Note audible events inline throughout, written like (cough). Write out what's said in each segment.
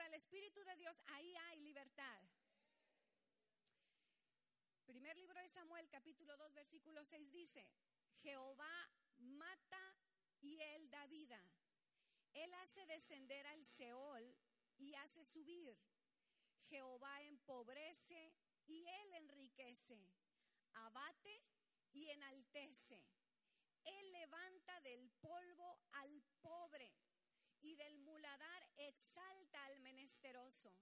está el Espíritu de Dios, ahí hay libertad. Primer libro de Samuel, capítulo 2, versículo 6 dice, Jehová mata y él da vida. Él hace descender al Seol y hace subir. Jehová empobrece y él enriquece. Abate y enaltece. Él levanta del polvo al pobre y del muladar exalta al menesteroso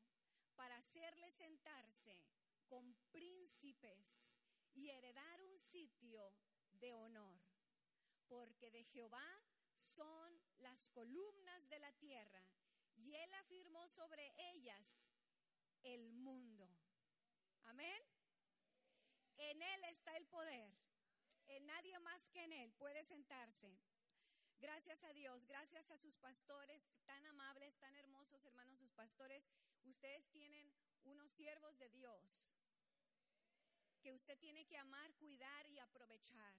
para hacerle sentarse con príncipes y heredar un sitio de honor. Porque de Jehová son las columnas de la tierra y él afirmó sobre ellas el mundo. Amén. En él está el poder. En nadie más que en él puede sentarse. Gracias a Dios, gracias a sus pastores tan amables, tan hermosos, hermanos, sus pastores. Ustedes tienen unos siervos de Dios que usted tiene que amar, cuidar y aprovechar.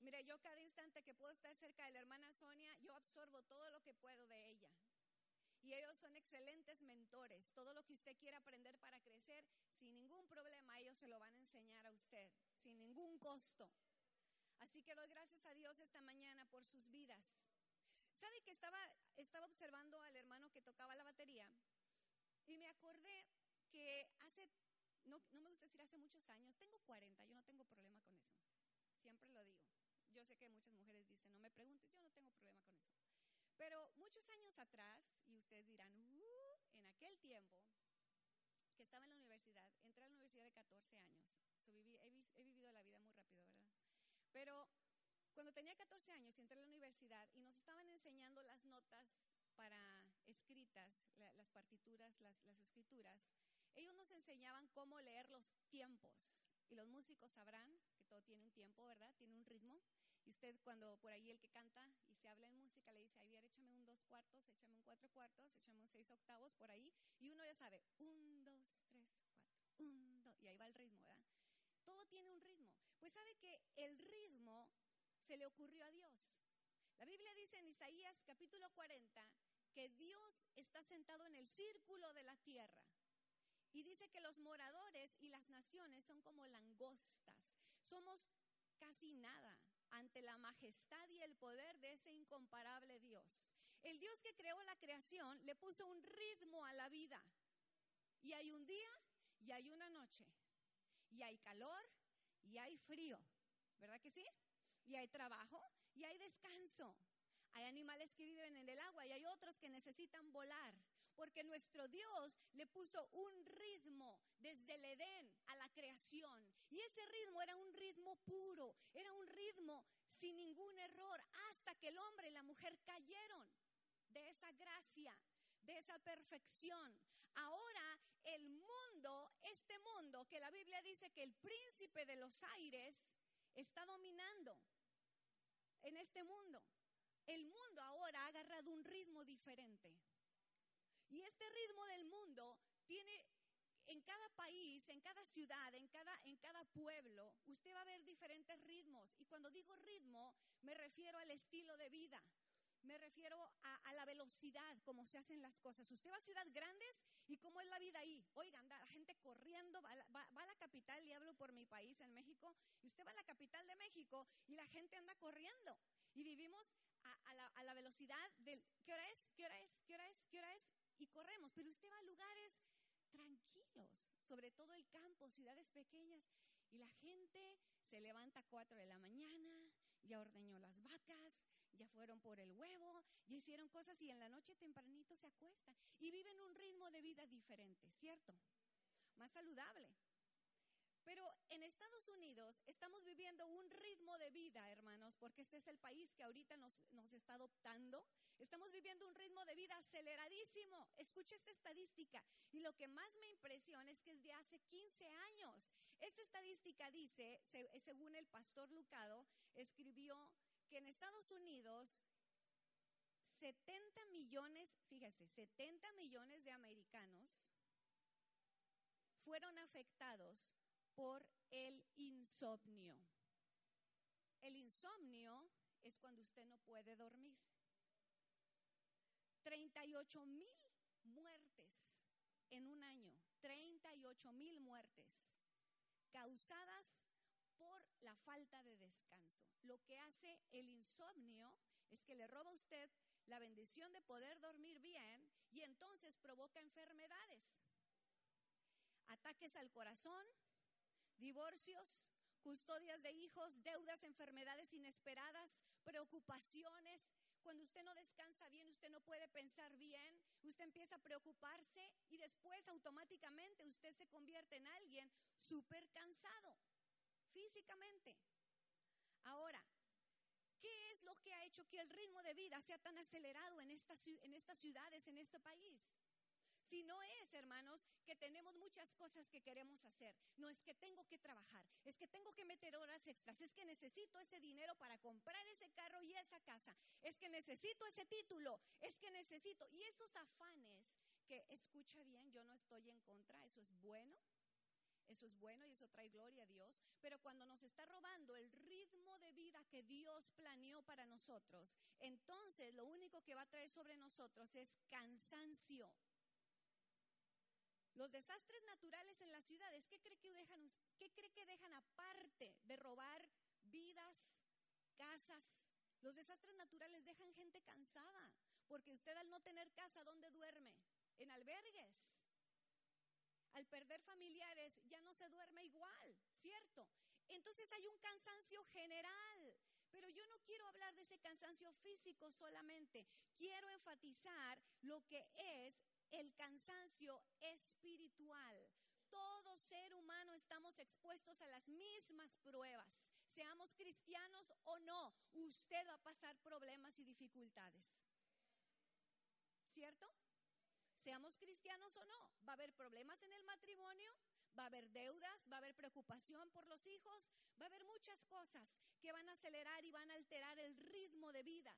Mire, yo cada instante que puedo estar cerca de la hermana Sonia, yo absorbo todo lo que puedo de ella. Y ellos son excelentes mentores. Todo lo que usted quiera aprender para crecer, sin ningún problema, ellos se lo van a enseñar a usted, sin ningún costo. Así que doy gracias a Dios esta mañana por sus vidas. ¿Sabe que estaba, estaba observando al hermano que tocaba la batería? Y me acordé que hace, no, no me gusta decir hace muchos años, tengo 40, yo no tengo problema con eso. Siempre lo digo. Yo sé que muchas mujeres dicen, no me preguntes, yo no tengo problema con eso. Pero muchos años atrás, y ustedes dirán, uh, en aquel tiempo que estaba en la universidad, entré a la universidad de 14 años. So, viví, he, he vivido la vida muy. Pero cuando tenía 14 años y entré a la universidad y nos estaban enseñando las notas para escritas, la- las partituras, las, las escrituras, ellos nos enseñaban cómo leer los tiempos. Y los músicos sabrán que todo tiene un tiempo, ¿verdad? Tiene un ritmo. Y usted cuando por ahí el que canta y se habla en música le dice, Javier, échame un dos cuartos, échame un cuatro cuartos, échame un seis octavos por ahí. Y uno ya sabe, un, dos, tres, cuatro, un, dos. Y ahí va el ritmo, ¿verdad? Todo tiene un ritmo. Pues sabe que el ritmo se le ocurrió a Dios. La Biblia dice en Isaías capítulo 40 que Dios está sentado en el círculo de la tierra. Y dice que los moradores y las naciones son como langostas. Somos casi nada ante la majestad y el poder de ese incomparable Dios. El Dios que creó la creación le puso un ritmo a la vida. Y hay un día y hay una noche. Y hay calor y hay frío. ¿Verdad que sí? Y hay trabajo y hay descanso. Hay animales que viven en el agua y hay otros que necesitan volar. Porque nuestro Dios le puso un ritmo desde el Edén a la creación. Y ese ritmo era un ritmo puro, era un ritmo sin ningún error, hasta que el hombre y la mujer cayeron de esa gracia, de esa perfección. Ahora el mundo, este mundo que la Biblia dice que el príncipe de los aires está dominando en este mundo. El mundo ahora ha agarrado un ritmo diferente. Y este ritmo del mundo tiene en cada país, en cada ciudad, en cada, en cada pueblo, usted va a ver diferentes ritmos. Y cuando digo ritmo, me refiero al estilo de vida. Me refiero a, a la velocidad, como se hacen las cosas. Usted va a ciudades grandes y cómo es la vida ahí. Oiga, anda la gente corriendo, va a, la, va- va a la capital, y hablo por mi país, en México, y usted va a la capital de México y la gente anda corriendo. Y vivimos a, a la, a la velocidad del ¿qué hora es? ¿Qué hora es? ¿Qué hora es? ¿Qué hora es? Y corremos. Pero usted va a lugares de todo el campo, ciudades pequeñas, y la gente se levanta a 4 de la mañana, ya ordeñó las vacas, ya fueron por el huevo, ya hicieron cosas y en la noche tempranito se acuestan y viven un ritmo de vida diferente, ¿cierto? Más saludable. Pero en Estados Unidos estamos viviendo un ritmo de vida, hermanos, porque este es el país que ahorita nos, nos, está adoptando. Estamos viviendo un ritmo de vida aceleradísimo. Escuche esta estadística. Y lo que más me impresiona es que es de hace 15 años. Esta estadística dice, según el pastor Lucado, escribió que en Estados Unidos 70 millones, fíjese, 70 millones de americanos fueron afectados por el insomnio. El insomnio es cuando usted no puede dormir. 38 mil muertes en un año, 38 mil muertes causadas la falta de descanso. Lo que hace el insomnio es que le roba a usted la bendición de poder dormir bien y entonces provoca enfermedades, ataques al corazón, divorcios, custodias de hijos, deudas, enfermedades inesperadas, preocupaciones. Cuando usted no descansa bien, usted no puede pensar bien, usted empieza a preocuparse y después automáticamente usted se convierte en alguien súper cansado físicamente. Ahora, ¿qué es lo que ha hecho que el ritmo de vida sea tan acelerado en, estas en estas ciudades, en este país? Si no es, hermanos, que tenemos muchas cosas que queremos hacer. No es que tengo que trabajar, es que tengo que meter horas extras, es que necesito ese dinero para comprar ese carro y esa casa, es que necesito ese título, es que necesito. Y esos afanes que escucha bien, yo no estoy en contra, eso es bueno. Eso es bueno y eso trae gloria a Dios. Pero cuando nos está robando el ritmo de vida que Dios planeó para nosotros, entonces lo único que va a traer sobre nosotros es cansancio. Los desastres naturales en las ciudades, ¿qué cree que dejan, qué cree que dejan aparte de robar vidas, casas? Los desastres naturales dejan gente cansada, porque usted al no tener casa, ¿dónde duerme? En albergues. Al perder familiares ya no se duerme igual, ¿cierto? Entonces hay un cansancio general. Pero yo no quiero hablar de ese cansancio físico solamente. Quiero enfatizar lo que es el cansancio espiritual. Todo ser humano estamos expuestos a las mismas pruebas, seamos cristianos o no, usted va a pasar problemas y dificultades. ¿Cierto? Seamos cristianos o no, va a haber problemas en el matrimonio, va a haber deudas, va a haber preocupación por los hijos, va a haber muchas cosas que van a acelerar y van a alterar el ritmo de vida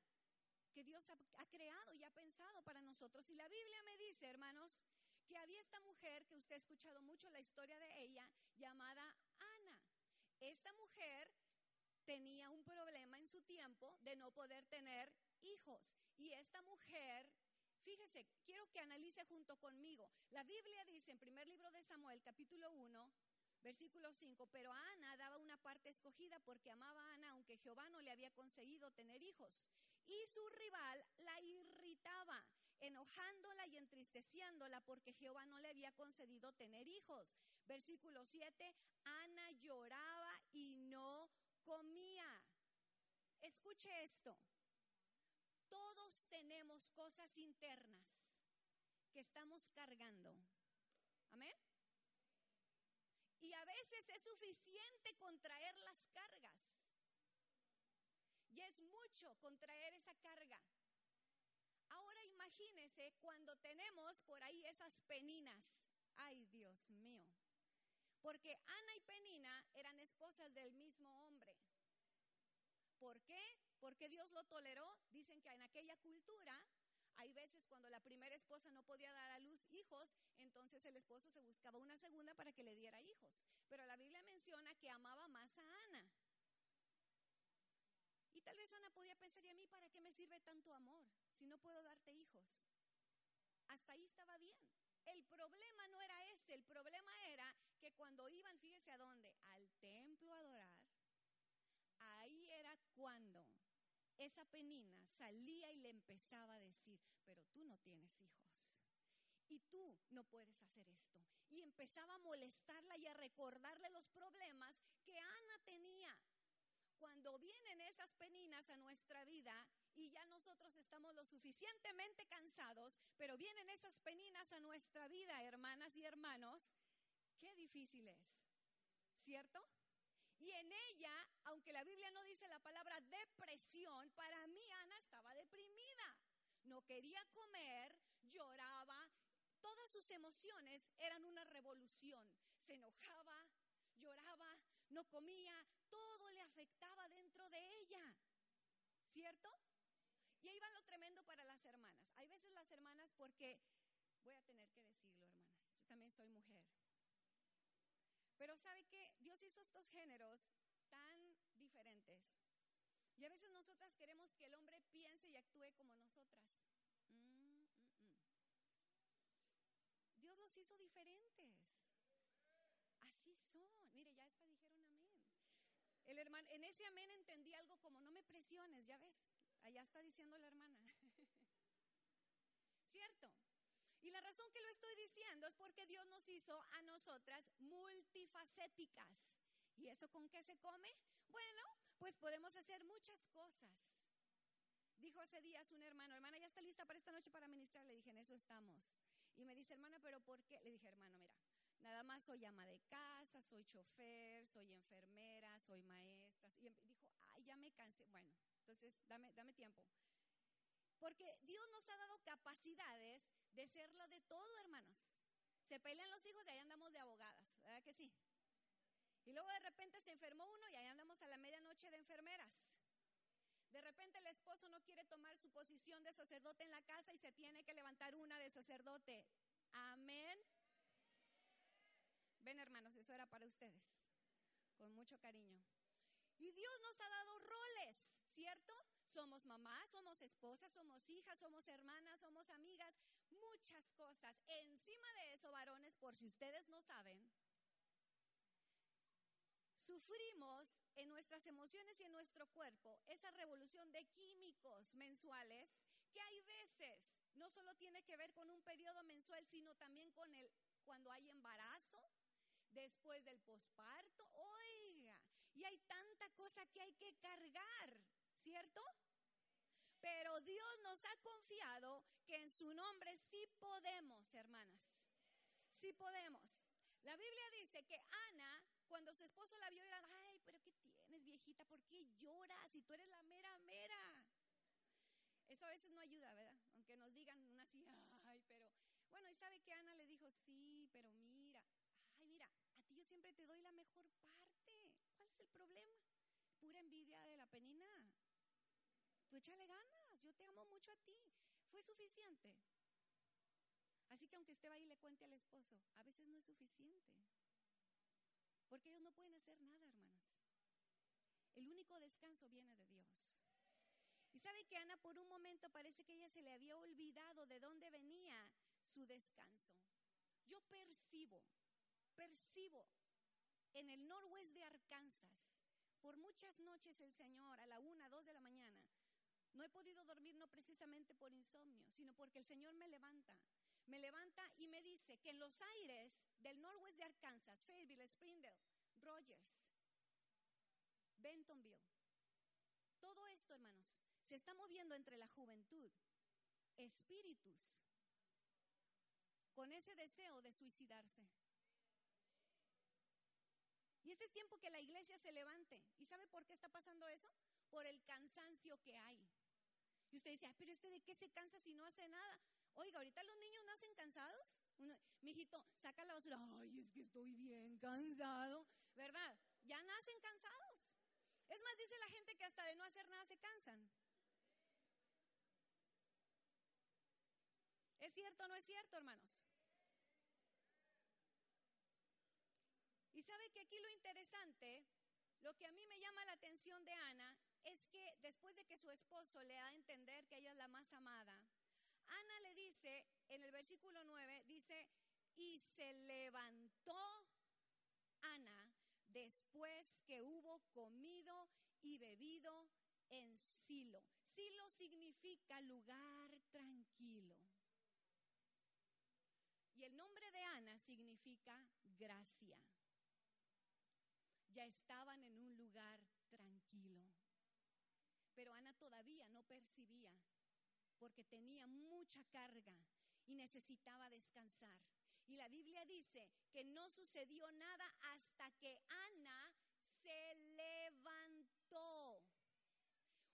que Dios ha, creado y ha pensado para nosotros. Y la Biblia me dice, hermanos, que había esta mujer, que usted ha escuchado mucho la historia de ella, llamada Ana. Esta mujer tenía un problema en su tiempo de no poder tener hijos. Y esta mujer, fíjese, quiero que analice junto conmigo. La Biblia dice en primer libro de Samuel, capítulo 1, Versículo 5, pero Ana daba una parte escogida porque amaba a Ana, aunque Jehová no le había conseguido tener hijos. Y su rival la irritaba, enojándola y entristeciéndola porque Jehová no le había concedido tener hijos. Versículo 7, Ana lloraba y no comía. Escuche esto. Todos tenemos cosas internas que estamos cargando. Amén. Y a veces es suficiente contraer las cargas. Ya es mucho contraer esa carga. Ahora imagínese cuando tenemos por ahí esas peninas. Ay, Dios mío. Porque Ana y Penina eran esposas del mismo hombre. ¿Por qué? Porque Dios lo toleró. Dicen que en aquella cultura hay veces cuando la primera esposa no podía dar a luz hijos, entonces el esposo se buscaba una segunda para que le diera hijos. Pero la Biblia menciona que amaba más a Ana. Y tal vez Ana podía pensar, ¿y a mí para qué me sirve tanto amor si no puedo darte hijos? Hasta ahí estaba bien. El problema no era ese, el problema era que cuando iban, fíjese a dónde, al templo a adorar, ahí era cuando esa penina salía y le empezaba a decir, pero tú no tienes hijos. Y tú no puedes hacer esto. Y empezaba a molestarla y a recordarle los problemas que Ana tenía. Cuando vienen esas peninas a nuestra vida y ya nosotros estamos lo suficientemente cansados, pero vienen esas peninas a nuestra vida, hermanas y hermanos, qué difícil es, ¿cierto? Y en ella, aunque la Biblia no dice la palabra depresión, para mí Ana estaba deprimida. No quería comer, lloraba, todas sus emociones eran una revolución. Se enojaba, lloraba, no comía, todo le afectaba dentro de ella. ¿Cierto? Y ahí va lo tremendo para las hermanas. Hay veces las hermanas, porque voy a tener que decirlo, hermanas, yo también soy mujer. Pero sabe que Dios hizo estos géneros tan diferentes. Y a veces nosotras queremos que el hombre piense y actúe como nosotras. Mm, mm, mm. Dios los hizo diferentes. Así son. Mire, ya está, dijeron amén. El hermano, en ese amén entendí algo como no me presiones, ya ves. Allá está diciendo la hermana. (laughs) ¿Cierto? Y la razón que lo estoy diciendo es porque Dios nos hizo a nosotras multifacéticas. ¿Y eso con qué se come? Bueno, pues podemos hacer muchas cosas. Dijo hace días un hermano, hermana, ¿ya está lista para esta noche para ministrar? Le dije, en eso estamos. Y me dice, hermana, ¿pero por qué? Le dije, hermano, mira, nada más soy ama de casa, soy chofer, soy enfermera, soy maestra. Y em, dijo, ay, ya me cansé. Bueno, entonces dame, dame tiempo. Porque Dios nos ha dado capacidades de serlo de todo, hermanos. Se pelean los hijos y ahí andamos de abogadas, ¿verdad que sí? Y luego de repente se enfermó uno y ahí andamos a la medianoche de enfermeras. De repente el esposo no quiere tomar su posición de sacerdote en la casa y se tiene que levantar una de sacerdote. Amén. Ven hermanos, eso era para ustedes. Con mucho cariño. Y Dios nos ha dado roles, ¿cierto? Somos mamás, somos esposas, somos hijas, somos hermanas, somos amigas, muchas cosas. Encima de eso, varones, por si ustedes no saben, sufrimos en nuestras emociones y en nuestro cuerpo esa revolución de químicos mensuales que hay veces no solo tiene que ver con un periodo mensual, sino también con el cuando hay embarazo, después del posparto, oiga, y hay tanta cosa que hay que cargar, ¿cierto? Pero Dios nos ha confiado que en su nombre sí podemos, hermanas. Sí podemos. La Biblia dice que Ana cuando su esposo la vio, era, ay, pero ¿qué tienes, viejita? ¿Por qué lloras? Si tú eres la mera, mera. Eso a veces no ayuda, ¿verdad? Aunque nos digan una así, ay, pero... Bueno, y sabe que Ana le dijo, sí, pero mira, ay, mira, a ti yo siempre te doy la mejor parte. ¿Cuál es el problema? Pura envidia de la penina. Tú échale ganas, yo te amo mucho a ti. Fue suficiente. Así que aunque vaya y le cuente al esposo, a veces no es suficiente. Porque ellos no pueden hacer nada, hermanas. El único descanso viene de Dios. Y sabe que Ana por un momento parece que ella se le había olvidado de dónde venía su descanso. Yo percibo, percibo en el noroeste de Arkansas, por muchas noches el Señor, a la una, dos de la mañana, no he podido dormir no precisamente por insomnio, sino porque el Señor me levanta me levanta y me dice que en los aires del noroeste de Arkansas, Fayetteville, Springdale, Rogers, Bentonville, todo esto, hermanos, se está moviendo entre la juventud, espíritus, con ese deseo de suicidarse. Y este es tiempo que la iglesia se levante. ¿Y sabe por qué está pasando eso? Por el cansancio que hay. Y usted dice, pero este de qué se cansa si no hace nada? Oiga, ahorita los niños nacen cansados. mi hijito, saca la basura. Ay, es que estoy bien cansado. ¿Verdad? Ya nacen cansados. Es más, dice la gente que hasta de no hacer nada se cansan. ¿Es cierto o no es cierto, hermanos? Y sabe que aquí lo interesante, lo que a mí me llama la atención de Ana, es que después de que su esposo le da a entender que ella es la más amada, Ana le dice, en el versículo 9, dice, y se levantó Ana después que hubo comido y bebido en Silo. Silo significa lugar tranquilo. Y el nombre de Ana significa gracia. Ya estaban en un lugar tranquilo. Pero Ana todavía no percibía porque tenía mucha carga y necesitaba descansar. Y la Biblia dice que no sucedió nada hasta que Ana se levantó.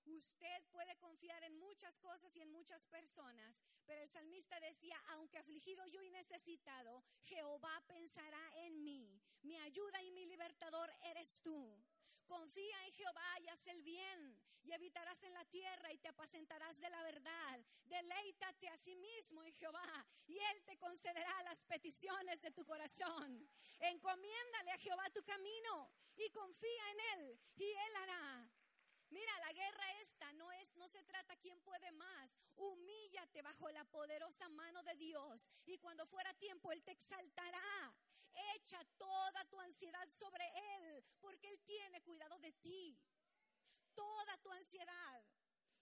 Usted puede confiar en muchas cosas y en muchas personas, pero el salmista decía, aunque afligido yo y necesitado, Jehová pensará en mí. Mi ayuda y mi libertador eres tú. Confía en Jehová y haz el bien, y habitarás en la tierra y te apacentarás de la verdad. Deleítate a sí mismo en Jehová, y Él te concederá las peticiones de tu corazón. Encomiéndale a Jehová tu camino y confía en Él, y Él hará. Mira, la guerra esta no es, no se trata quién puede más. Humíllate bajo la poderosa mano de Dios y cuando fuera tiempo Él te exaltará. Echa toda tu ansiedad sobre Él porque Él tiene cuidado de ti. Toda tu ansiedad.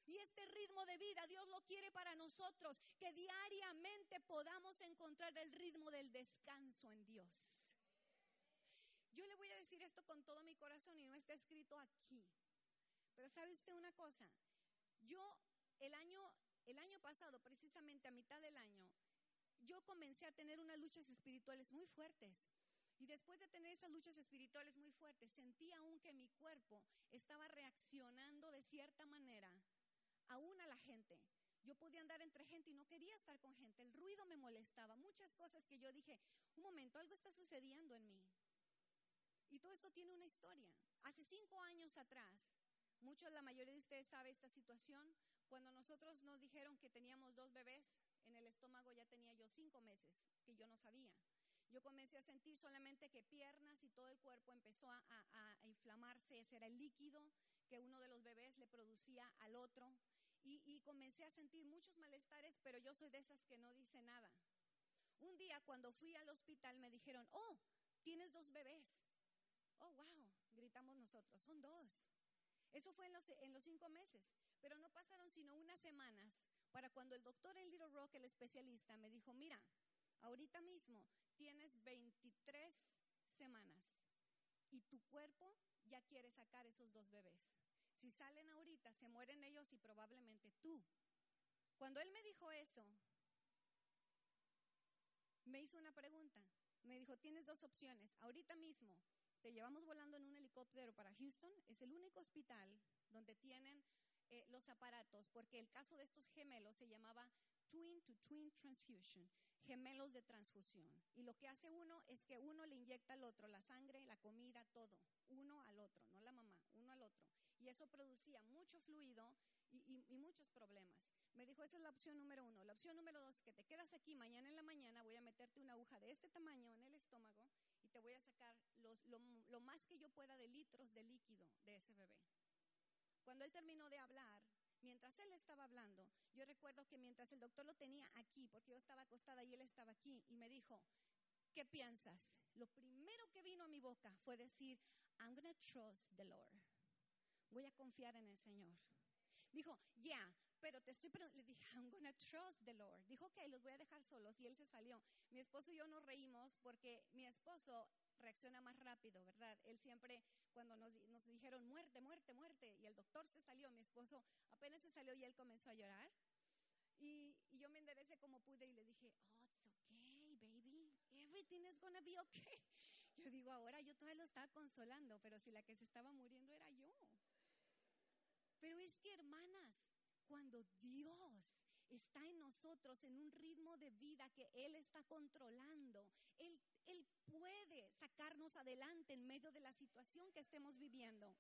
Y este ritmo de vida Dios lo quiere para nosotros, que diariamente podamos encontrar el ritmo del descanso en Dios. Yo le voy a decir esto con todo mi corazón y no está escrito aquí. Pero sabe usted una cosa, yo el año, el año pasado, precisamente a mitad del año, yo comencé a tener unas luchas espirituales muy fuertes. Y después de tener esas luchas espirituales muy fuertes, sentí aún que mi cuerpo estaba reaccionando de cierta manera, aún a la gente. Yo podía andar entre gente y no quería estar con gente. El ruido me molestaba. Muchas cosas que yo dije, un momento, algo está sucediendo en mí. Y todo esto tiene una historia. Hace cinco años atrás, muchos, la mayoría de ustedes sabe esta situación. Cuando nosotros nos dijeron que teníamos dos bebés en el estómago, ya tenía yo cinco meses, que yo no sabía. Yo comencé a sentir solamente que piernas y todo el cuerpo empezó a, inflamarse, ese era el líquido que uno de los bebés le producía al otro. Y, y comencé a sentir muchos malestares, pero yo soy de esas que no dice nada. Un día cuando fui al hospital me dijeron, oh, tienes dos bebés. Oh, wow, gritamos nosotros, son dos. Eso fue en los, en los cinco meses, pero no pasaron sino unas semanas para cuando el doctor en Little Rock, el especialista, me dijo, mira, ahorita mismo tienes 23 semanas y tu cuerpo ya quiere sacar esos dos bebés. Si salen ahorita, se mueren ellos y probablemente tú. Cuando él me dijo eso, me hizo una pregunta. Me dijo, tienes dos opciones. Ahorita mismo te llevamos volando en un helicóptero para Houston. Es el único hospital donde tienen eh, los aparatos, porque el caso de estos gemelos se llamaba twin to twin transfusion, gemelos de transfusión. Y lo que hace uno es que uno le inyecta al otro la sangre, la comida, todo, uno al otro, no la mamá, uno al otro. Y eso producía mucho fluido y, y, muchos problemas. Me dijo, esa es la opción número uno. La opción número dos, que te quedas aquí mañana en la mañana, voy a meterte una aguja de este tamaño en el estómago te voy a sacar los, lo, lo más que yo pueda de litros de líquido de ese bebé. Cuando él terminó de hablar, mientras él estaba hablando, yo recuerdo que mientras el doctor lo tenía aquí, porque yo estaba acostada y él estaba aquí, y me dijo, ¿qué piensas? Lo primero que vino a mi boca fue decir, I'm to trust the Lord. Voy a confiar en el Señor. Dijo, ya, pero te estoy Le dije, I'm to trust the Lord. Dijo, ok, los voy a dejar solos. Y él se salió. Mi esposo y yo nos reímos porque mi esposo reacciona más rápido, ¿verdad? Él siempre, cuando nos, nos, dijeron muerte, muerte, muerte, y el doctor se salió, mi esposo apenas se salió y él comenzó a llorar. Y, y yo me enderecé como pude y le dije, oh, it's okay, baby, everything is gonna be okay. (laughs) Yo digo, ahora yo todavía lo estaba consolando, pero si la que se estaba muriendo era yo. Pero es que, hermanas, cuando Dios está en nosotros en un ritmo de vida que Él está controlando, Él, Él puede sacarnos adelante en medio de la situación que estemos viviendo.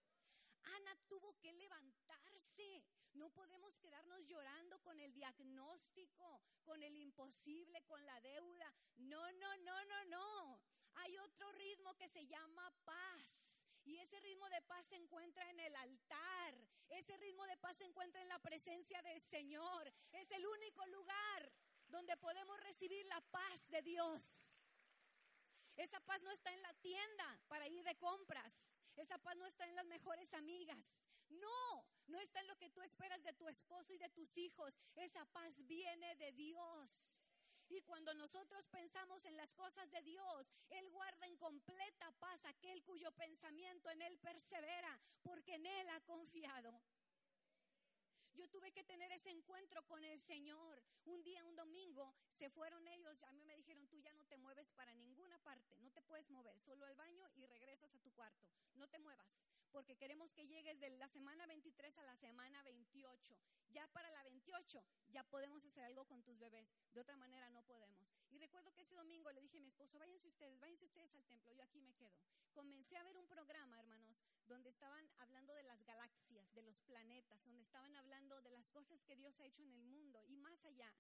Ana tuvo que levantarse. No podemos quedarnos llorando con el diagnóstico, con el imposible, con la deuda. No, no, no, no, no. Hay otro ritmo que se llama paz. Y ese ritmo de paz se encuentra en el altar. Ese ritmo de paz se encuentra en la presencia del Señor. Es el único lugar donde podemos recibir la paz de Dios. Esa paz no está en la tienda para ir de compras. Esa paz no está en las mejores amigas. No, no está en lo que tú esperas de tu esposo y de tus hijos. Esa paz viene de Dios. Y cuando nosotros pensamos en las cosas de Dios, Él guarda en completa paz aquel cuyo pensamiento en Él persevera, porque en Él ha confiado. Yo tuve que tener ese encuentro con el Señor. Un día, un domingo, se fueron ellos. A mí me dijeron, tú ya no te mueves para ninguna parte. No te puedes mover. Solo al baño y regresas a tu cuarto. No te muevas. Porque queremos que llegues de la semana 23 a la semana 28. Ya para la 28 ya podemos hacer algo con tus bebés. De otra manera no podemos. Y recuerdo que ese domingo le dije a mi esposo, váyanse ustedes, váyanse ustedes al templo. Yo aquí me quedo. Comencé a ver un programa, hermanos, donde estaban hablando de las galaxias, de los planetas, donde estaban hablando de las cosas que Dios ha hecho en el mundo y más allá.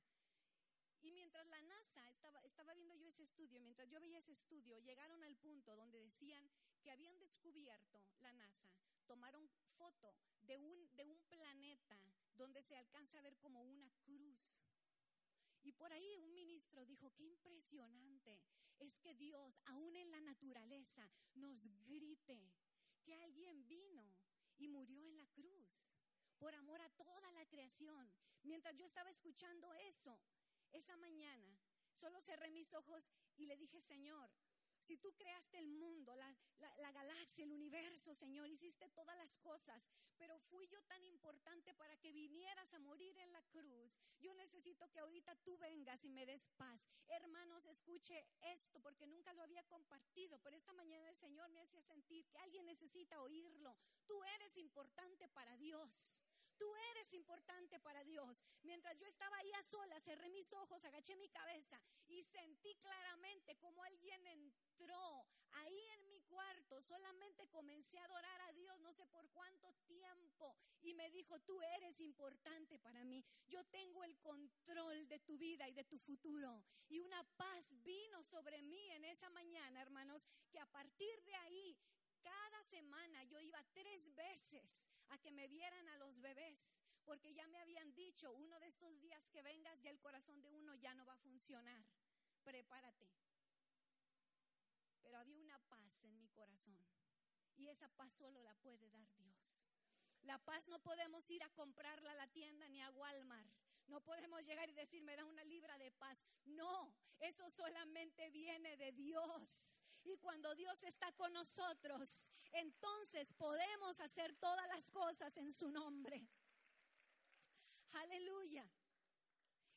Y mientras la NASA estaba, estaba viendo yo ese estudio, mientras yo veía ese estudio, llegaron al punto donde decían que habían descubierto la NASA, tomaron foto de un, de un planeta donde se alcanza a ver como una cruz. Y por ahí un ministro dijo, qué impresionante es que Dios, aún en la naturaleza, nos grite que alguien vino y murió en la cruz por amor a toda la creación. Mientras yo estaba escuchando eso, esa mañana, solo cerré mis ojos y le dije, Señor, si tú creaste el mundo, la, la, galaxia, el universo, Señor, hiciste todas las cosas, pero fui yo tan importante para que vinieras a morir en la cruz. Yo necesito que ahorita tú vengas y me des paz. Hermanos, escuche esto porque nunca lo había compartido, pero esta mañana el Señor me hacía sentir que alguien necesita oírlo. Tú eres importante para Dios. Tú eres importante para Dios. Mientras yo estaba ahí a sola, cerré mis ojos, agaché mi cabeza y sentí claramente como alguien entró ahí en mi cuarto. Solamente comencé a adorar a Dios, no sé por cuánto tiempo. Y me dijo, tú eres importante para mí. Yo tengo el control de tu vida y de tu futuro. Y una paz vino sobre mí en esa mañana, hermanos, que a partir de ahí cada semana yo iba tres veces a que me vieran a los bebés, porque ya me habían dicho, uno de estos días que vengas, ya el corazón de uno ya no va a funcionar. Prepárate. Pero había una paz en mi corazón y esa paz solo la puede dar Dios. La paz no podemos ir a comprarla a la tienda ni a Walmart. No podemos llegar y decir, me da una libra de paz. No, eso solamente viene de Dios. Y cuando Dios está con nosotros, entonces podemos hacer todas las cosas en su nombre. Aleluya.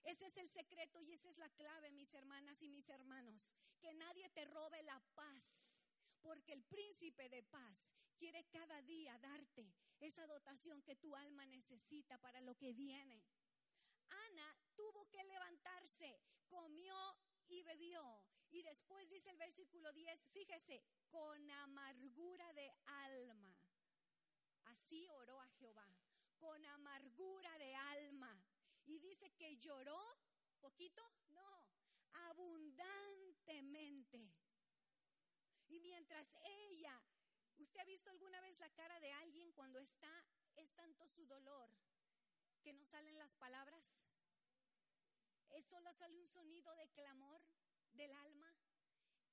Ese es el secreto y esa es la clave, mis hermanas y mis hermanos. Que nadie te robe la paz, porque el príncipe de paz quiere cada día darte esa dotación que tu alma necesita para lo que viene. Ana tuvo que levantarse, comió y bebió. Y después dice el versículo 10, fíjese, con amargura de alma. Así oró a Jehová, con amargura de alma. Y dice que lloró, poquito, no, abundantemente. Y mientras ella, ¿usted ha visto alguna vez la cara de alguien cuando está, es tanto su dolor que no salen las palabras? ¿Es solo sale un sonido de clamor del alma?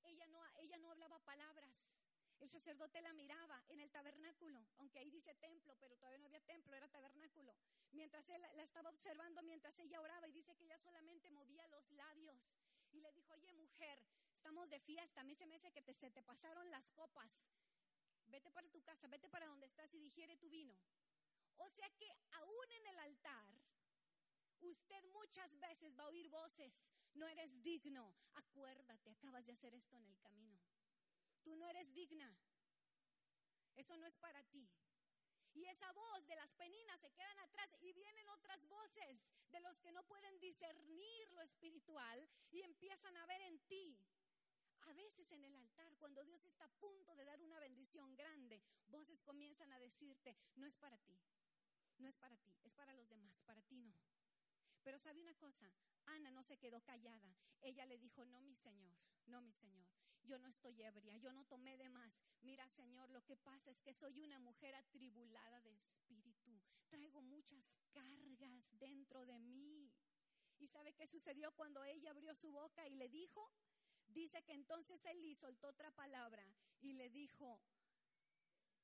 Ella no, ella no hablaba palabras. El sacerdote la miraba en el tabernáculo, aunque ahí dice templo, pero todavía no había templo, era tabernáculo. Mientras él la estaba observando, mientras ella oraba, y dice que ella solamente movía los labios. Y le dijo, oye mujer, estamos de fiesta, a mí se me hace que te, se te pasaron las copas. Vete para tu casa, vete para donde estás y digiere tu vino. O sea que aún en el altar, usted muchas veces va a oír voces, no eres digno, acuérdate, acabas de hacer esto en el camino. Tú no eres digna, eso no es para ti. Y esa voz de las peninas se quedan atrás y vienen otras voces de los que no pueden discernir lo espiritual y empiezan a ver en ti. A veces en el altar, cuando Dios está a punto de dar una bendición grande, voces comienzan a decirte, no es para ti, no es para ti, es para los demás, para ti no. Pero sabe una cosa, Ana no se quedó callada. Ella le dijo, no, mi Señor, no, mi Señor, yo no estoy ebria, yo no tomé de más. Mira, Señor, lo que pasa es que soy una mujer atribulada de espíritu. Traigo muchas cargas dentro de mí. ¿Y sabe qué sucedió cuando ella abrió su boca y le dijo? Dice que entonces Eli soltó otra palabra y le dijo,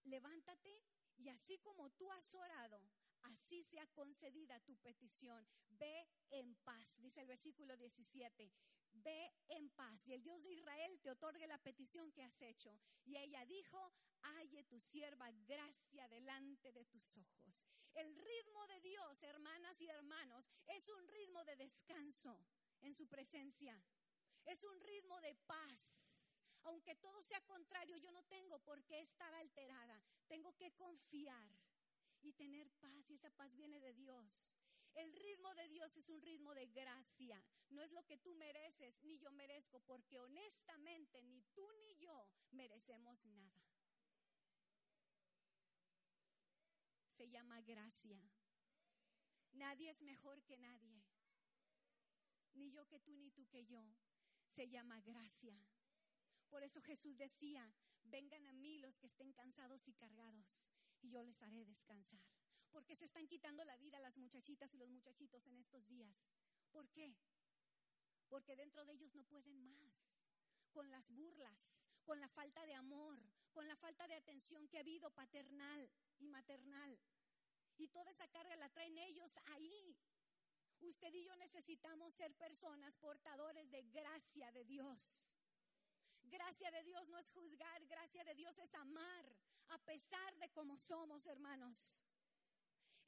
levántate y así como tú has orado, así sea concedida tu petición. Ve en paz, dice el versículo 17. Ve en paz y el Dios de Israel te otorgue la petición que has hecho. Y ella dijo, halle tu sierva gracia delante de tus ojos. El ritmo de Dios, hermanas y hermanos, es un ritmo de descanso en su presencia. Es un ritmo de paz. Aunque todo sea contrario, yo no tengo por qué estar alterada. Tengo que confiar y tener paz y esa paz viene de Dios. El ritmo de Dios es un ritmo de gracia. No es lo que tú mereces ni yo merezco, porque honestamente ni tú ni yo merecemos nada. Se llama gracia. Nadie es mejor que nadie. Ni yo que tú, ni tú que yo. Se llama gracia. Por eso Jesús decía, vengan a mí los que estén cansados y cargados, y yo les haré descansar. Porque se están quitando la vida las muchachitas y los muchachitos en estos días. ¿Por qué? Porque dentro de ellos no pueden más. Con las burlas, con la falta de amor, con la falta de atención que ha habido paternal y maternal. Y toda esa carga la traen ellos ahí. Usted y yo necesitamos ser personas portadores de gracia de Dios. Gracia de Dios no es juzgar, gracia de Dios es amar, a pesar de cómo somos, hermanos.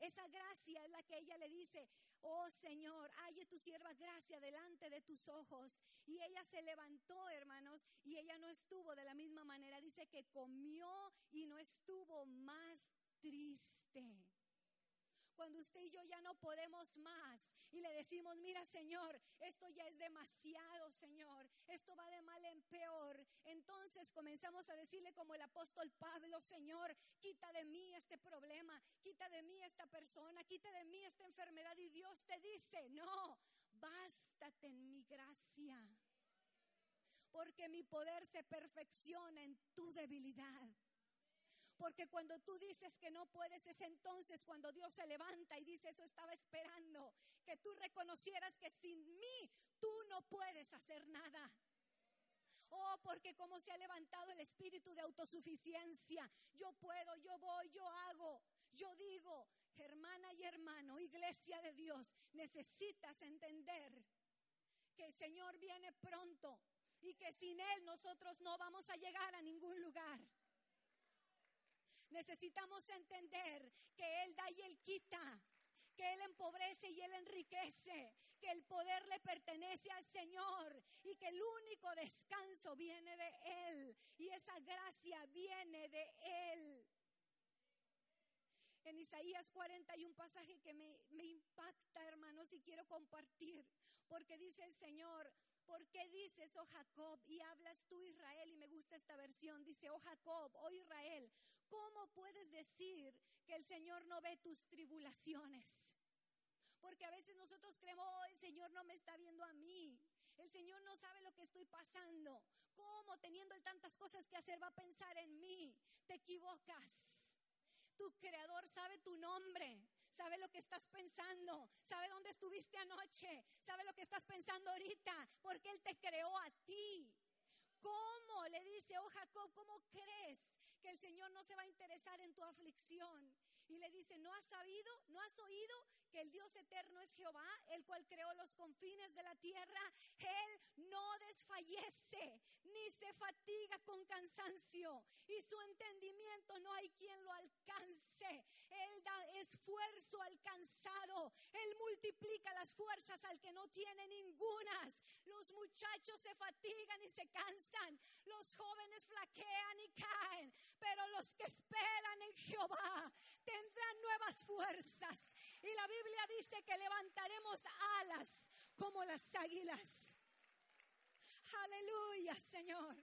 Esa gracia es la que ella le dice, oh Señor, halle tu sierva gracia delante de tus ojos. Y ella se levantó, hermanos, y ella no estuvo de la misma manera. Dice que comió y no estuvo más triste cuando usted y yo ya no podemos más y le decimos, mira Señor, esto ya es demasiado, Señor, esto va de mal en peor, entonces comenzamos a decirle como el apóstol Pablo, Señor, quita de mí este problema, quita de mí esta persona, quita de mí esta enfermedad y Dios te dice, no, bástate en mi gracia, porque mi poder se perfecciona en tu debilidad. Porque cuando tú dices que no puedes, es entonces cuando Dios se levanta y dice, eso estaba esperando, que tú reconocieras que sin mí tú no puedes hacer nada. Oh, porque como se ha levantado el espíritu de autosuficiencia, yo puedo, yo voy, yo hago, yo digo, hermana y hermano, iglesia de Dios, necesitas entender que el Señor viene pronto y que sin Él nosotros no vamos a llegar a ningún lugar. Necesitamos entender que Él da y Él quita que Él empobrece y Él enriquece, que el poder le pertenece al Señor y que el único descanso viene de Él y esa gracia viene de Él. En Isaías 40 hay un pasaje que me, me impacta, hermanos, y quiero compartir, porque dice el Señor, ¿Por qué dices, oh Jacob, y hablas tú Israel? Y me gusta esta versión. Dice, oh Jacob, oh Israel, ¿cómo puedes decir que el Señor no ve tus tribulaciones? Porque a veces nosotros creemos, oh, el Señor no me está viendo a mí. El Señor no sabe lo que estoy pasando. ¿Cómo teniendo tantas cosas que hacer va a pensar en mí? Te equivocas. Tu creador sabe tu nombre sabe lo que estás pensando, sabe dónde estuviste anoche, sabe lo que estás pensando ahorita, porque Él te creó a ti. ¿Cómo? Le dice, oh Jacob, ¿cómo crees que el Señor no se va a interesar en tu aflicción? Y le dice, ¿no has sabido, no has oído que el Dios eterno es Jehová, el cual creó los confines de la tierra? Él no desfallece, ni se fatiga con cansancio, y su entendimiento no hay quien lo alcance. Él da esfuerzo al cansado, Él multiplica las fuerzas al que no tiene ningunas. Los muchachos se fatigan y se cansan los jóvenes flaquean y caen, pero los que esperan en Jehová tendrán nuevas fuerzas. Y la Biblia dice que levantaremos alas como las águilas. Aleluya, Señor.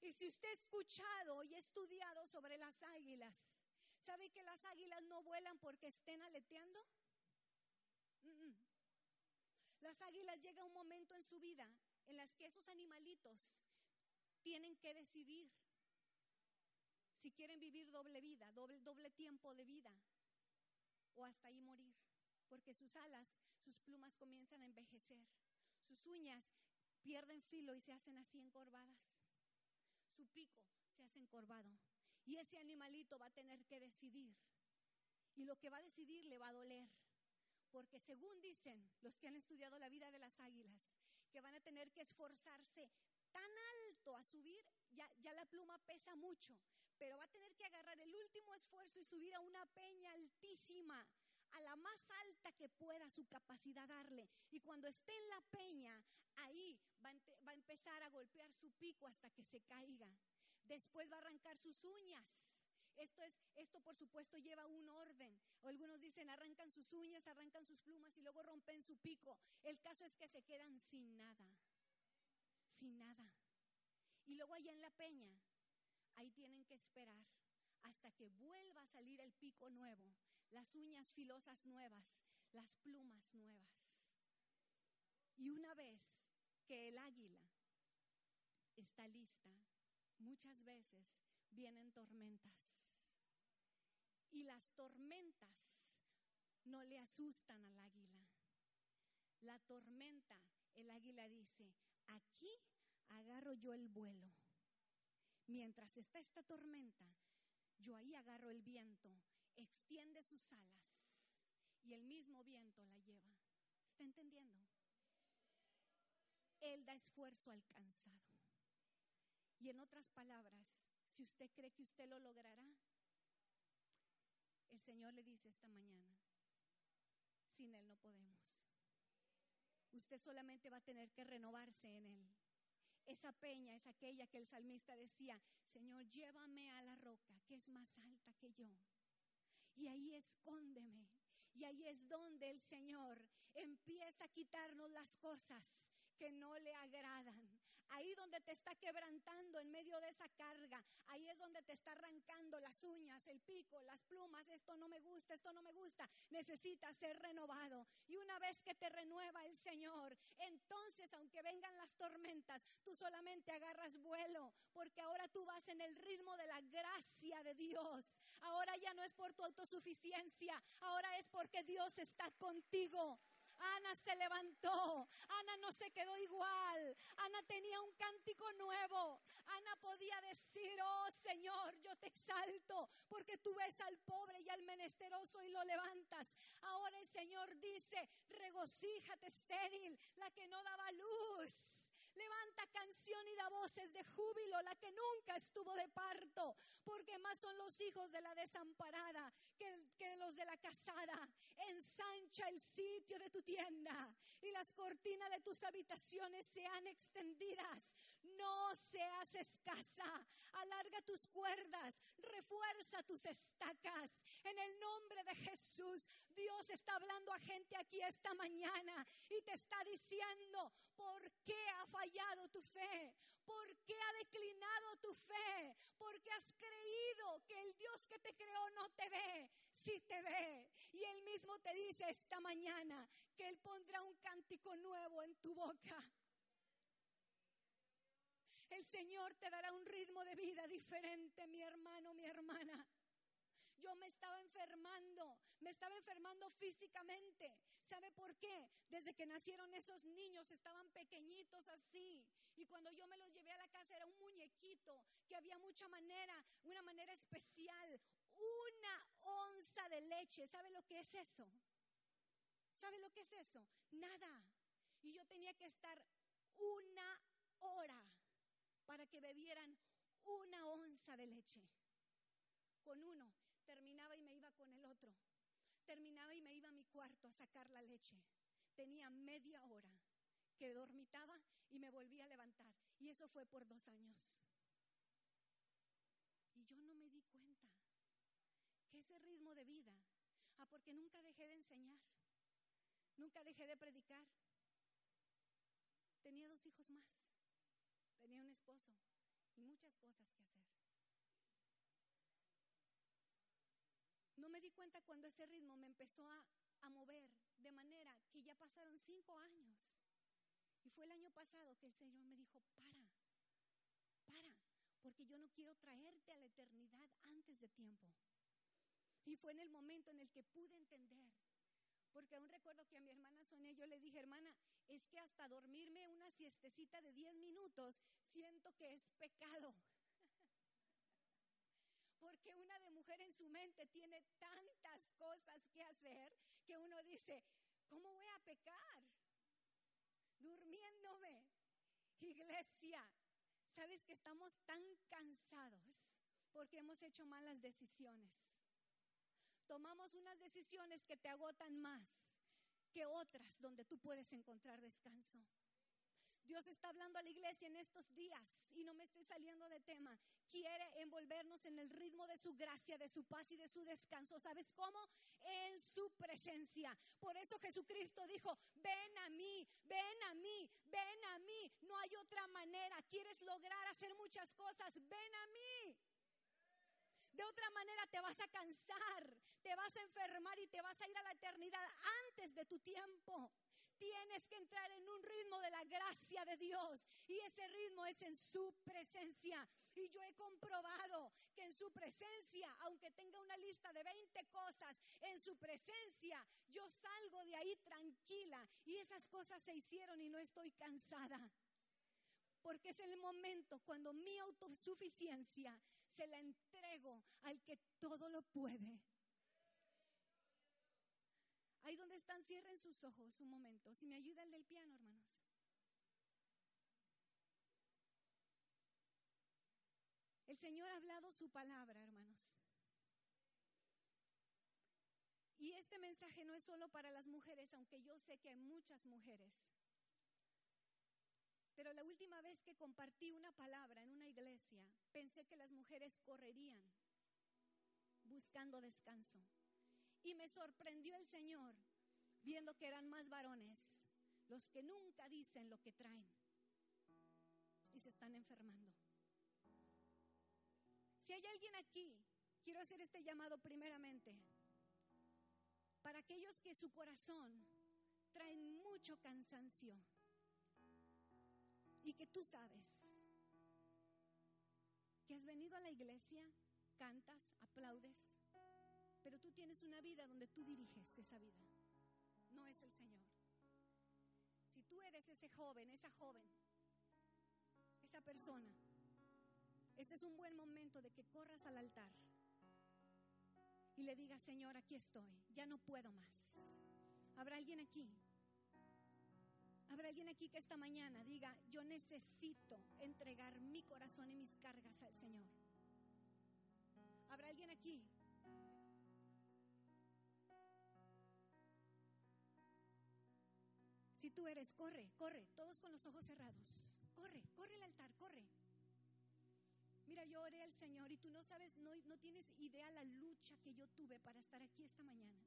Y si usted ha escuchado y estudiado sobre las águilas, ¿sabe que las águilas no vuelan porque estén aleteando? Las águilas llega un momento en su vida en las que esos animalitos tienen que decidir si quieren vivir doble vida, doble, doble tiempo de vida o hasta ahí morir, porque sus alas, sus plumas comienzan a envejecer, sus uñas pierden filo y se hacen así encorvadas, su pico se hace encorvado Y ese animalito va a tener que decidir. Y lo que va a decidir le va a doler. Porque según dicen los que han estudiado la vida de las águilas, que van a tener que esforzarse tan alto a subir, ya, ya la pluma pesa mucho, pero va a tener que agarrar el último esfuerzo y subir a una peña altísima, a la más alta que pueda su capacidad darle. Y cuando esté en la peña, ahí va a, empezar a golpear su pico hasta que se caiga. Después va a arrancar sus uñas. Esto es, esto por supuesto lleva un orden. Algunos dicen arrancan sus uñas, arrancan sus plumas y luego rompen su pico. El caso es que se quedan sin nada. Sin nada. Y luego allá en la peña, ahí esperar hasta que vuelva a salir el pico nuevo, las uñas filosas nuevas, las plumas nuevas. Y una vez que el águila está lista, muchas veces vienen tormentas. Y las tormentas no le asustan al águila. La tormenta, el águila dice, aquí agarro yo el vuelo. Mientras está esta tormenta, yo ahí agarro el viento, extiende sus alas y el mismo viento la lleva. ¿Está entendiendo? Él da esfuerzo al cansado. Y en otras palabras, si usted cree que usted lo logrará, el Señor le dice esta mañana, sin Él no podemos. Usted solamente va a tener que renovarse en Él. Esa peña es aquella que el salmista decía, Señor, llévame a la roca que es más alta que yo. Y ahí escóndeme. Y ahí es donde el Señor empieza a quitarnos las cosas que no le agradan. Ahí donde te está quebrantando en medio de esa carga. Ahí es donde te está arrancando las uñas, el pico, las plumas. Esto no me gusta, esto no me gusta. Necesita ser renovado. Y una vez que te renueva el Señor, entonces aunque vengan las tormentas, tú solamente agarras vuelo. Porque ahora tú vas en el ritmo de la gracia de Dios. Ahora ya no es por tu autosuficiencia. Ahora es porque Dios está contigo. Ana se levantó, Ana no se quedó igual, Ana tenía un cántico nuevo, Ana podía decir, oh Señor, yo te exalto, porque tú ves al pobre y al menesteroso y lo levantas. Ahora el Señor dice, regocíjate estéril, la que no daba luz. Levanta canción y da voces de júbilo, la que nunca estuvo de parto, porque más son los hijos de la desamparada que, que los de la casada. Ensancha el sitio de tu tienda y las cortinas de tus habitaciones sean extendidas. No seas escasa. Alarga tus cuerdas, refuerza tus estacas. En el nombre de Jesús, Dios está hablando a gente aquí esta mañana y te está diciendo, ¿por qué ha fallado tu fe? ¿Por qué ha declinado tu fe? Porque has creído que el Dios que te creó no te ve, sí te ve. Y Él mismo te dice esta mañana que Él pondrá un cántico nuevo en tu boca. El Señor te dará un ritmo de vida diferente, mi hermano, mi hermana. Yo me estaba enfermando, me estaba enfermando físicamente. ¿Sabe por qué? Desde que nacieron esos niños estaban pequeñitos así. Y cuando yo me los llevé a la casa era un muñequito que había mucha manera, una manera especial, una onza de leche. ¿Sabe lo que es eso? ¿Sabe lo que es eso? Nada. Y yo tenía que estar una hora para que bebieran una onza de leche. Con uno, terminaba y me iba con el otro. Terminaba y me iba a mi cuarto a sacar la leche. Tenía media hora que dormitaba y me volvía a levantar. Y eso fue por dos años. Y yo no me di cuenta que ese ritmo de vida, ah, porque nunca dejé de enseñar, nunca dejé de predicar. Tenía dos hijos más, tenía un esposo y muchas cosas que hacer. No me di cuenta cuando ese ritmo me empezó a, a mover de manera que ya pasaron cinco años. Y fue el año pasado que el Señor me dijo, para, para, porque yo no quiero traerte a la eternidad antes de tiempo. Y fue en el momento en el que pude entender. Porque aún recuerdo que a mi hermana Sonia yo le dije, hermana, es que hasta dormirme una siestecita de 10 minutos siento que es pecado. Porque una de mujer en su mente tiene tantas cosas que hacer que uno dice, ¿cómo voy a pecar? Durmiéndome. Iglesia, ¿sabes que estamos tan cansados porque hemos hecho malas decisiones? Tomamos unas decisiones que te agotan más que otras donde tú puedes encontrar descanso. Dios está hablando a la iglesia en estos días y no me estoy saliendo de tema. Quiere envolvernos en el ritmo de su gracia, de su paz y de su descanso. ¿Sabes cómo? En su presencia. Por eso Jesucristo dijo, ven a mí, ven a mí, ven a mí. No hay otra manera. ¿Quieres lograr hacer muchas cosas? Ven a mí. De otra manera te vas a cansar, te vas a enfermar y te vas a ir a la eternidad antes de tu tiempo. Tienes que entrar en un ritmo de la gracia de Dios y ese ritmo es en su presencia. Y yo he comprobado que en su presencia, aunque tenga una lista de 20 cosas, en su presencia yo salgo de ahí tranquila y esas cosas se hicieron y no estoy cansada porque es el momento cuando mi autosuficiencia se la entrego al que todo lo puede. Ahí donde están, cierren sus ojos un momento. Si me ayuda el del piano, hermanos. El Señor ha hablado su palabra, hermanos. Y este mensaje no es solo para las mujeres, aunque yo sé que hay muchas mujeres. Pero la última vez que compartí una palabra en una iglesia, pensé que las mujeres correrían buscando descanso. Y me sorprendió el Señor viendo que eran más varones los que nunca dicen lo que traen y se están enfermando. Si hay alguien aquí, quiero hacer este llamado primeramente para aquellos que su corazón traen mucho cansancio y que tú sabes que has venido a la iglesia, cantas, aplaudes, pero tú tienes una vida donde tú diriges esa vida. No es el Señor. Si tú eres ese joven, esa joven, esa persona, este es un buen momento de que corras al altar y le digas, Señor, aquí estoy, ya no puedo más. ¿Habrá alguien aquí? ¿Habrá alguien aquí que esta mañana diga, yo necesito entregar mi corazón y mis cargas al Señor? ¿Habrá alguien aquí Si tú eres, corre, corre, todos con los ojos cerrados. Corre, corre al altar, corre. Mira, yo oré al Señor y tú no sabes, no, no tienes idea la lucha que yo tuve para estar aquí esta mañana.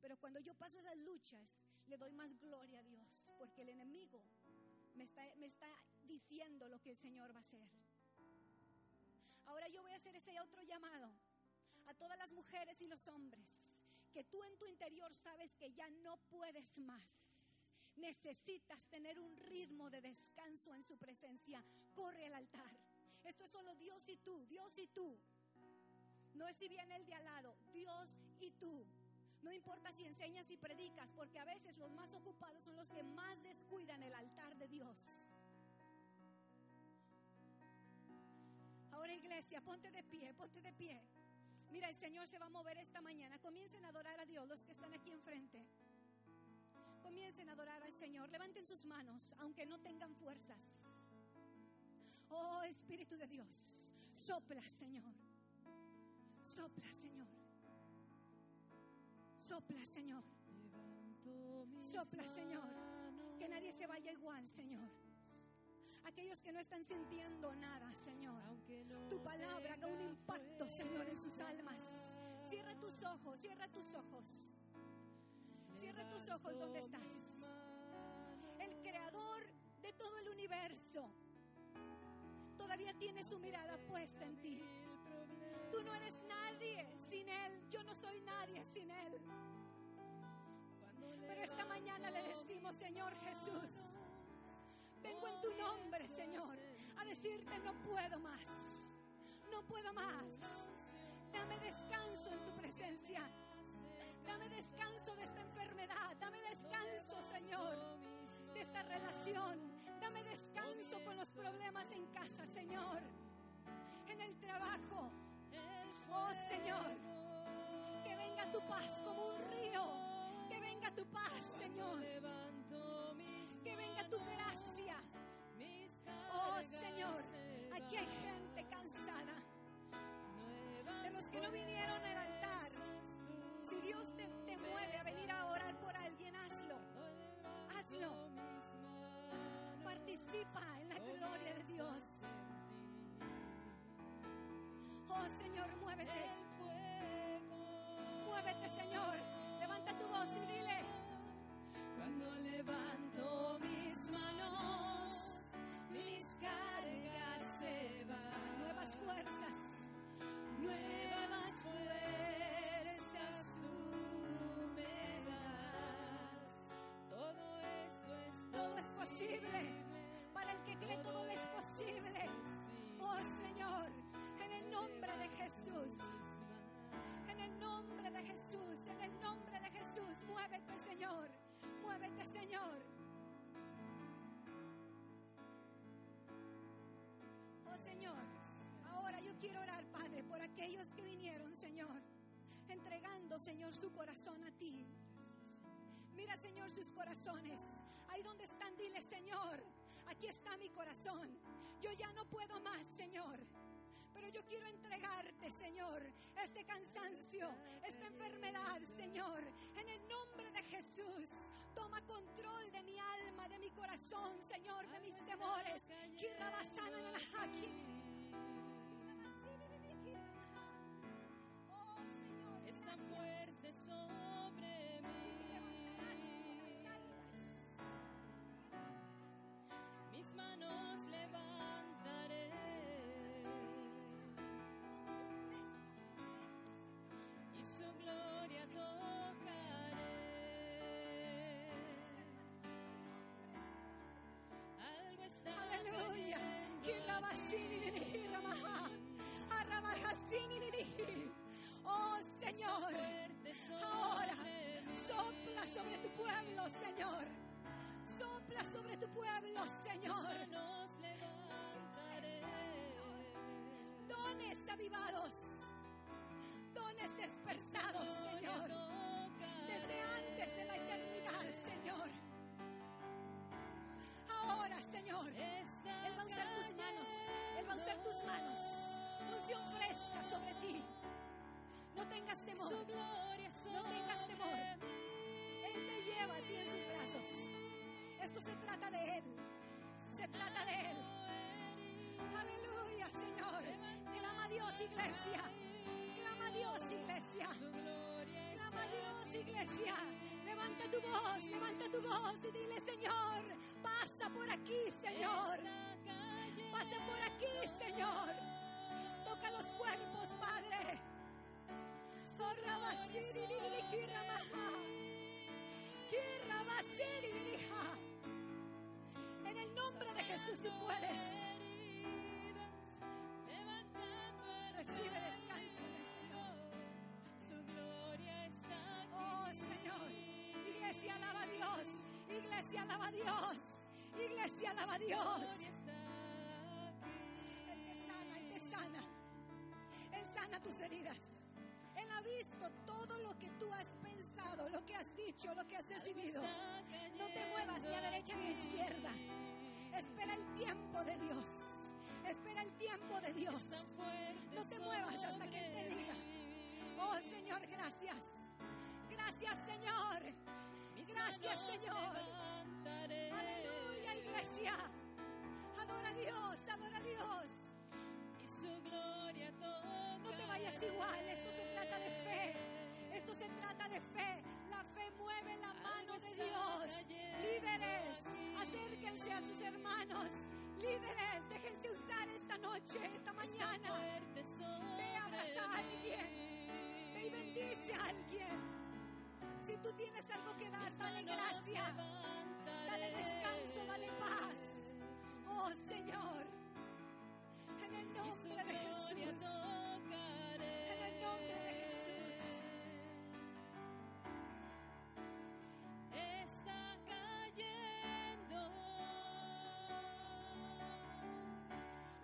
Pero cuando yo paso esas luchas, le doy más gloria a Dios, porque el enemigo me está, me está diciendo lo que el Señor va a hacer. Ahora yo voy a hacer ese otro llamado a todas las mujeres y los hombres, que tú en tu interior sabes que ya no puedes más necesitas tener un ritmo de descanso en su presencia, corre al altar. Esto es solo Dios y tú, Dios y tú. No es si viene el de al lado, Dios y tú. No importa si enseñas y predicas, porque a veces los más ocupados son los que más descuidan el altar de Dios. Ahora iglesia, ponte de pie, ponte de pie. Mira, el Señor se va a mover esta mañana. Comiencen a adorar a Dios los que están aquí enfrente comiencen a adorar al Señor. Levanten sus manos, aunque no tengan fuerzas. Oh Espíritu de Dios, sopla, Señor. Sopla, Señor. Sopla, Señor. Sopla, Señor. Que nadie se vaya igual, Señor. Aquellos que no están sintiendo nada, Señor. Tu palabra haga un impacto, Señor, en sus almas. Cierra tus ojos, cierra tus ojos. Cierra tus ojos donde estás. El creador de todo el universo todavía tiene su mirada puesta en ti. Tú no eres nadie sin Él. Yo no soy nadie sin Él. Pero esta mañana le decimos, Señor Jesús, vengo en tu nombre, Señor, a decirte no puedo más. No puedo más. Dame descanso en tu presencia. Dame descanso de esta enfermedad. Dame descanso, Señor, de esta relación. Dame descanso con los problemas en casa, Señor. En el trabajo. Oh Señor, que venga tu paz como un río. Que venga tu paz, Señor. Que venga tu gracia. Oh Señor, aquí hay gente cansada. De los que no vinieron al altar. Si Dios te, te mueve a venir a orar por alguien, hazlo. Hazlo. Participa en la gloria de Dios. Oh Señor, muévete. Muévete, Señor. Levanta tu voz y dile. Cuando levanto mis manos, mis cargas se van. Nuevas fuerzas, nuevas fuerzas posible. Para el que cree todo es posible. Oh Señor, en el nombre de Jesús. En el nombre de Jesús, en el nombre de Jesús, muévete Señor, muévete Señor. Oh Señor, ahora yo quiero orar, Padre, por aquellos que vinieron, Señor, entregando, Señor, su corazón a ti. Mira, Señor, sus corazones. Ahí donde están, dile, Señor, aquí está mi corazón. Yo ya no puedo más, Señor. Pero yo quiero entregarte, Señor, este cansancio, esta enfermedad, Señor. En el nombre de Jesús, toma control de mi alma, de mi corazón, Señor, de mis temores. Aleluya. cayendo Kirabasiniririhiramaha. Arabajasiniririh. Oh Señor, fuerte sobre ahora mí. sopla sobre tu pueblo, Señor. Sopla sobre tu pueblo, Señor. Dones avivados, dones despertados, Señor. Desde antes de la eternidad, Señor. Ahora, Señor, Él va a usar tus manos. Él va a usar tus manos. Unción fresca sobre ti. No tengas temor. No tengas temor. Él te lleva a ti en sus brazos. Esto se trata de Él. Se trata de Él. Aleluya, Señor. Clama a Dios, iglesia. Clama a Dios, iglesia. Clama a Dios, iglesia. Levanta tu voz, levanta tu voz y dile, Señor, pasa por aquí, Señor. Pasa por aquí, Señor. Toca los cuerpos, Padre. En el nombre de Jesús, si puedes, recibe descanso iglesia alaba a Dios, iglesia alaba a Dios, iglesia alaba a Dios. Él te sana, Él te sana. Él sana tus heridas. Él ha visto todo lo que tú has pensado, lo que has dicho, lo que has decidido. No te muevas ni a derecha ni a izquierda. Espera el tiempo de Dios. Espera el tiempo de Dios. No te muevas hasta que Él te diga. Oh Señor, gracias. Gracias Señor. Gracias Señor. Aleluya iglesia. Adora a Dios, adora a Dios. y su gloria No te vayas igual, esto se trata de fe. Esto se trata de fe. La fe mueve la mano de Dios. Líderes, acérquense a sus hermanos. Líderes, déjense usar esta noche, esta mañana. Ve a abrazar a alguien. Ve y bendice a alguien. Si tú tienes algo que dar, dale gracia. Dale descanso, dale paz. Oh Señor. En el nombre de Jesús. En el nombre de Jesús. está cayendo.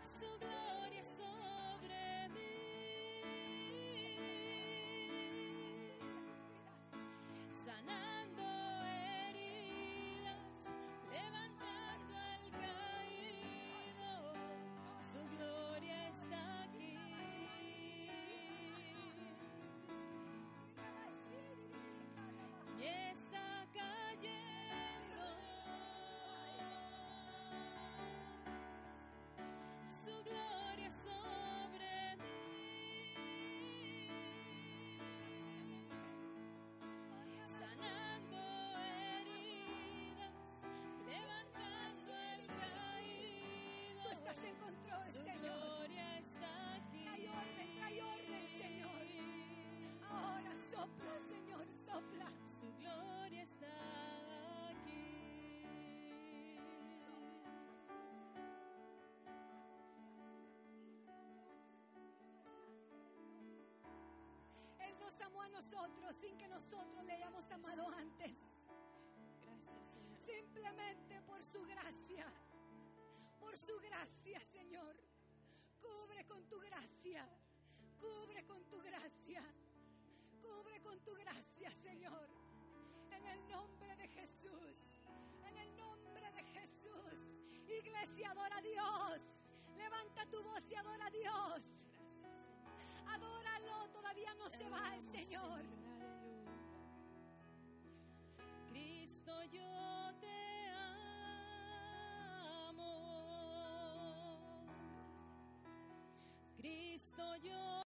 Su nosotros sin que nosotros le hayamos amado antes. Gracias, Señor. Simplemente por su gracia. Por su gracia, Señor. Cubre con tu gracia. Cubre con tu gracia. Cubre con tu gracia, Señor. En el nombre de Jesús. En el nombre de Jesús. Iglesia, adora a Dios. Levanta tu voz y adora a Dios. Todavía no se va el Señor. Cristo, yo te amo. Cristo, yo